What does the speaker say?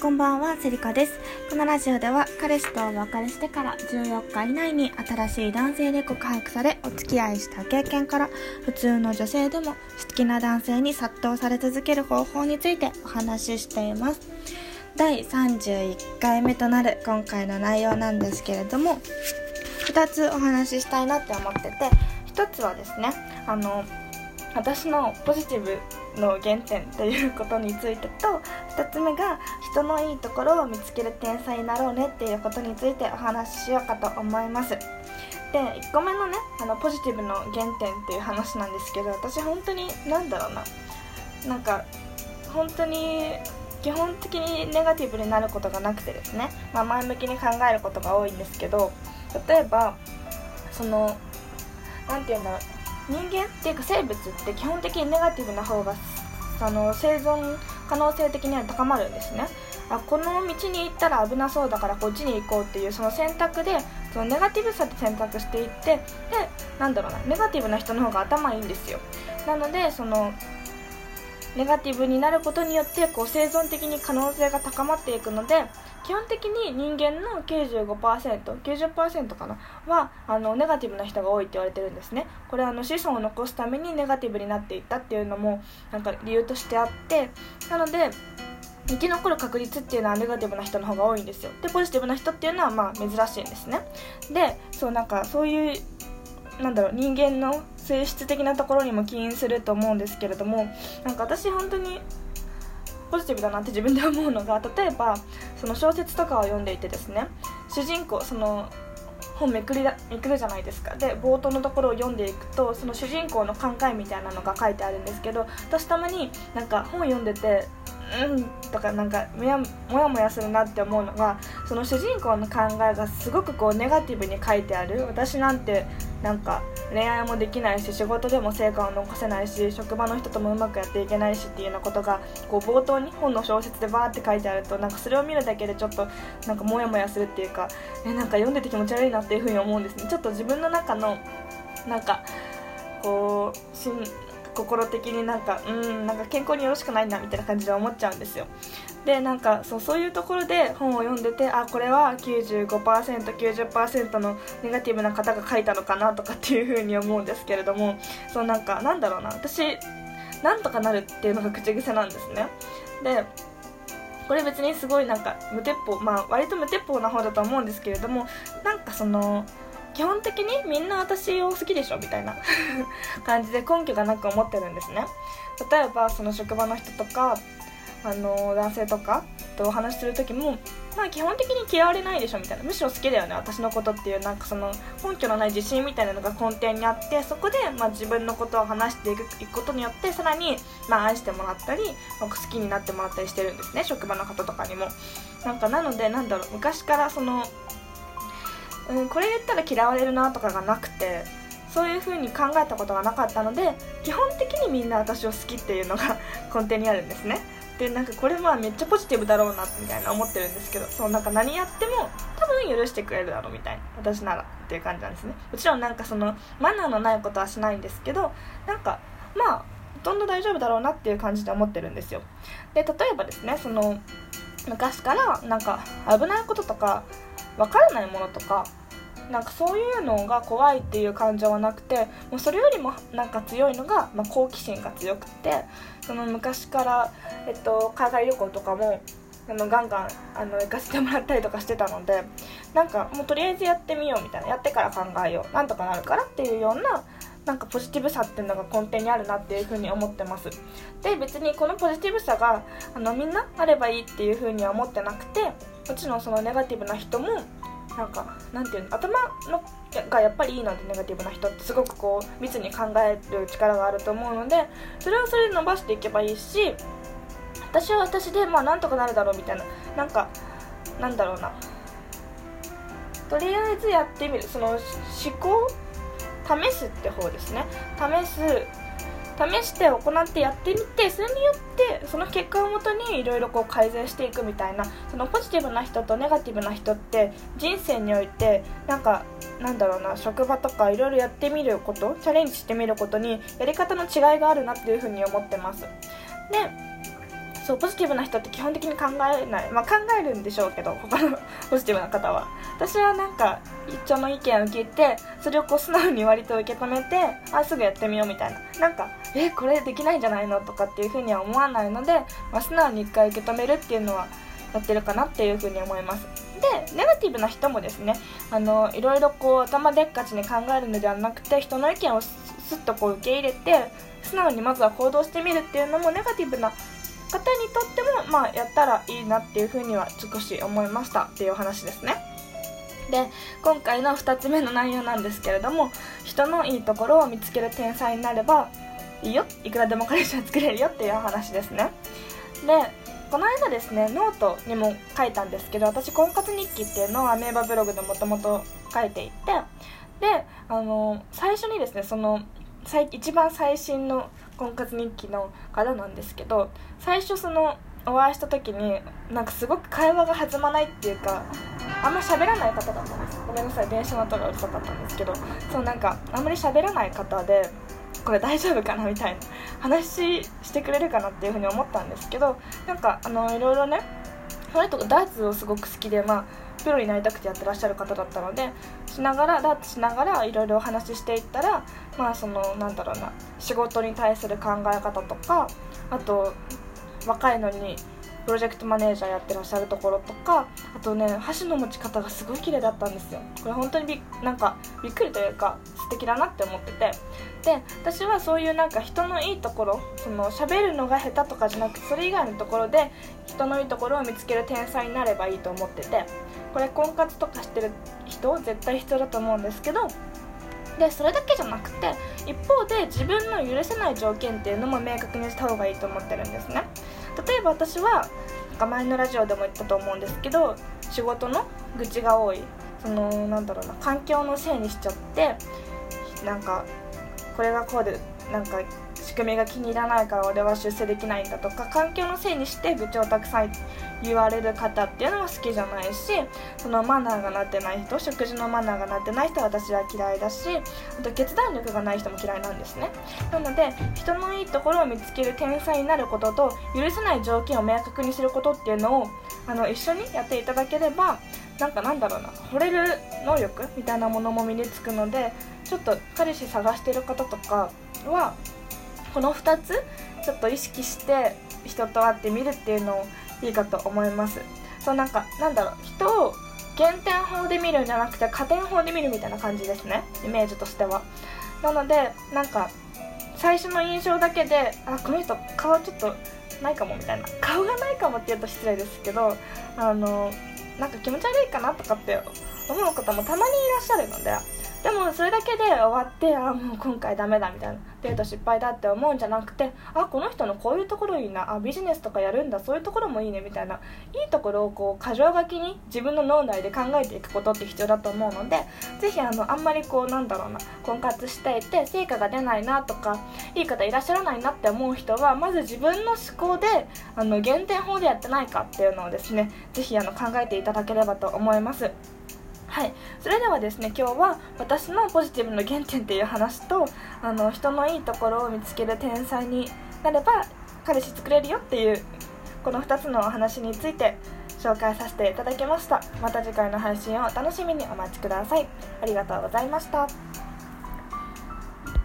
こんばんは、セリカです。このラジオでは、彼氏とお別れしてから14日以内に新しい男性で告白され、お付き合いした経験から、普通の女性でも好きな男性に殺到され続ける方法についてお話ししています。第31回目となる今回の内容なんですけれども、2つお話ししたいなって思ってて、1つはですね、あの、私のポジティブの原点ということについてと2つ目が人のいいところを見つける天才になろうねっていうことについてお話ししようかと思います。で1個目のねあのポジティブの原点っていう話なんですけど私本当に何だろうな。なんか本当に基本的にネガティブになることがなくてですね、まあ、前向きに考えることが多いんですけど例えばその何て言うんだろう。人間っていうか生物って基本的にネガティブな方があの生存可能性的には高まるんですね。あこの道に行ったら危なそうだからこっちに行こうっていうその選択でそのネガティブさで選択していってでなんだろうなネガティブな人の方が頭いいんですよ。なのでそのネガティブになることによってこう生存的に可能性が高まっていくので基本的に人間の 95%90% かなはあのネガティブな人が多いって言われてるんですね。これあの子孫を残すためにネガティブになっていったっていうのもなんか理由としてあってなので生き残る確率っていうのはネガティブな人の方が多いんですよ。でポジティブな人っていうのはまあ珍しいんですね。でそうなんかそういうなんだろう人間の性質的なところにも起因すると思うんですけれどもなんか私本当にポジティブだなって自分で思うのが例えばその小説とかを読んでいてですね主人公その本めくりだめくるじゃないですか。で冒頭のところを読んでいくとその主人公の考えみたいなのが書いてあるんですけど私たまになんか本読んでてうんとかなんかもやもやするなって思うのがその主人公の考えがすごくこうネガティブに書いてある。私なんてなんか恋愛もできないし仕事でも成果を残せないし職場の人ともうまくやっていけないしっていうようなことがこう冒頭に本の小説でバーって書いてあるとなんかそれを見るだけでちょっとなんかモヤモヤするっていうかえなんか読んでて気持ち悪いなっていうふうに思うんですね。ちょっと自分の中のなんかこう心的になんかうんなんか健康によろしくないなみたいな感じで思っちゃうんですよ。でなんかそうそういうところで本を読んでてあこれは 95%90% のネガティブな方が書いたのかなとかっていう風に思うんですけれどもそうなんかなんだろうな。私なんとかなるっていうのが口癖なんですね。でこれ別にすごいなんか無鉄砲まあ割と無鉄砲な方だと思うんですけれどもなんかその基本的にみんな私を好きでしょみたいな 感じで根拠がなく思ってるんですね。例えばその職場の人とかあの男性とかとお話しする時もまあ基本的に嫌われないでしょみたいな。むしろ好きだよね私のことっていうなんかその根拠のない自信みたいなのが根底にあってそこでまあ自分のことを話していくことによってさらにまあ愛してもらったり、まあ、好きになってもらったりしてるんですね職場の方とかにも。なんかなのでなんだろう昔からそのうん、これ言ったら嫌われるなとかがなくてそういう風に考えたことがなかったので基本的にみんな私を好きっていうのが 根底にあるんですね。でなんかこれまあめっちゃポジティブだろうなみたいな思ってるんですけどそうなんか何やっても多分許してくれるだろうみたいな私ならっていう感じなんですね。もちろんなんかそのマナーのないことはしないんですけどなんかまあほとんど大丈夫だろうなっていう感じで思ってるんですよ。で例えばですねその昔からなんか危ないこととか分からないものとかなんかそういうのが怖いっていう感情はなくてもうそれよりもなんか強いのが、まあ、好奇心が強くてその昔から、えっと、海外旅行とかもあのガンガンあの行かせてもらったりとかしてたのでなんかもうとりあえずやってみようみたいなやってから考えようなんとかなるからっていうようななんかポジティブさっていうのが根底にあるなっていうふうに思ってます。で別にこのポジティブさがあのみんなあればいいっていうふうには思ってなくてもちろんそのネガティブな人もなんかなんていうの頭のがやっぱりいいのでネガティブな人ってすごくこう密に考える力があると思うのでそれはそれで伸ばしていけばいいし私は私でまあなんとかなるだろうみたいななんかなんだろうな。とりあえずやってみる。その思考試すって方ですね。試す試して行ってやってみてそれによってその結果をもとにいろいろ改善していくみたいなそのポジティブな人とネガティブな人って人生においてなんかなんだろうな職場とかいろいろやってみることチャレンジしてみることにやり方の違いがあるなっていうふうに思ってます。でそうポジティブな人って基本的に考えないまあ考えるんでしょうけど他の ポジティブな方は。私はなんか一丁の意見を聞いてそれをこう素直に割と受け止めてあすぐやってみようみたいな。なんかえこれできないんじゃないのとかっていうふうには思わないので、まあ、素直に一回受け止めるっていうのはやってるかなっていうふうに思います。でネガティブな人もですねあのいろいろこう頭でっかちに考えるのではなくて人の意見をすっとこう受け入れて素直にまずは行動してみるっていうのもネガティブな方にとっても、まあ、やったらいいなっていうふうには少し思いましたっていう話ですね。で今回の2つ目の内容なんですけれども人のいいところを見つける天才になればいいよ。いくらでも彼氏は作れるよっていう話ですね。でこの間ですねノートにも書いたんですけど私婚活日記っていうのをアメーバブログでもともと書いていてであの最初にですねその一番最新の婚活日記の方なんですけど最初そのお会いした時になんかすごく会話が弾まないっていうかあんま喋らない方だったんです。ごめんなさい電車の音がうるさかったんですけどそうなんかあんまり喋らない方でこれ大丈夫かなみたいな話してくれるかなっていうふうに思ったんですけどなんかあのいろいろねその人がダーツをすごく好きでまあプロになりたくてやってらっしゃる方だったのでしながらダーツしながらいろいろお話ししていったらまあそのなんだろうな仕事に対する考え方とかあと若いのにプロジェクトマネージャーやってらっしゃるところとかあとね箸の持ち方がすごい綺麗だったんですよ。これ本当にびなんかびっくりというか素敵だなって思ってて。で私はそういうなんか人のいいところその喋るのが下手とかじゃなくてそれ以外のところで人のいいところを見つける天才になればいいと思っててこれ婚活とかしてる人絶対必要だと思うんですけどでそれだけじゃなくて一方で自分の許せない条件っていうのも明確にした方がいいと思ってるんですね。例えば私はなんか前のラジオでも言ったと思うんですけど仕事の愚痴が多い。そのなんだろうな環境のせいにしちゃってなんかこれがこうでなんか組みが気に入らないから俺は出世できないんだとか環境のせいにして愚痴をたくさん言われる方っていうのは好きじゃないしそのマナーがなってない人食事のマナーがなってない人は私は嫌いだしあと決断力がない人も嫌いなんですね。なので人のいいところを見つける天才になることと許せない条件を明確にすることっていうのをあの一緒にやっていただければなんかなんだろうな惚れる能力みたいなものも身につくのでちょっと彼氏探してる方とかはこの2つちょっと意識して人と会ってみるっていうのをいいかと思います。そうなんかなんだろう人を減点法で見るんじゃなくて加点法で見るみたいな感じですねイメージとしては。なのでなんか最初の印象だけであこの人顔ちょっとないかもみたいな顔がないかもって言うと失礼ですけどあのなんか気持ち悪いかなとかって思う方もたまにいらっしゃるのででもそれだけで終わってあもう今回ダメだみたいなデート失敗だって思うんじゃなくてあこの人のこういうところいいなあビジネスとかやるんだそういうところもいいねみたいないいところをこう箇条書きに自分の脳内で考えていくことって必要だと思うのでぜひあのあんまりこうなんだろうな婚活していて成果が出ないなとかいい方いらっしゃらないなって思う人はまず自分の思考であの減点法でやってないかっていうのをですねぜひあの考えていただければと思います。はい。それではですね今日は私のポジティブの原点っていう話とあの人のいいところを見つける天才になれば彼氏作れるよっていうこの2つのお話について紹介させていただきました。また次回の配信をお楽しみにお待ちください。ありがとうございました。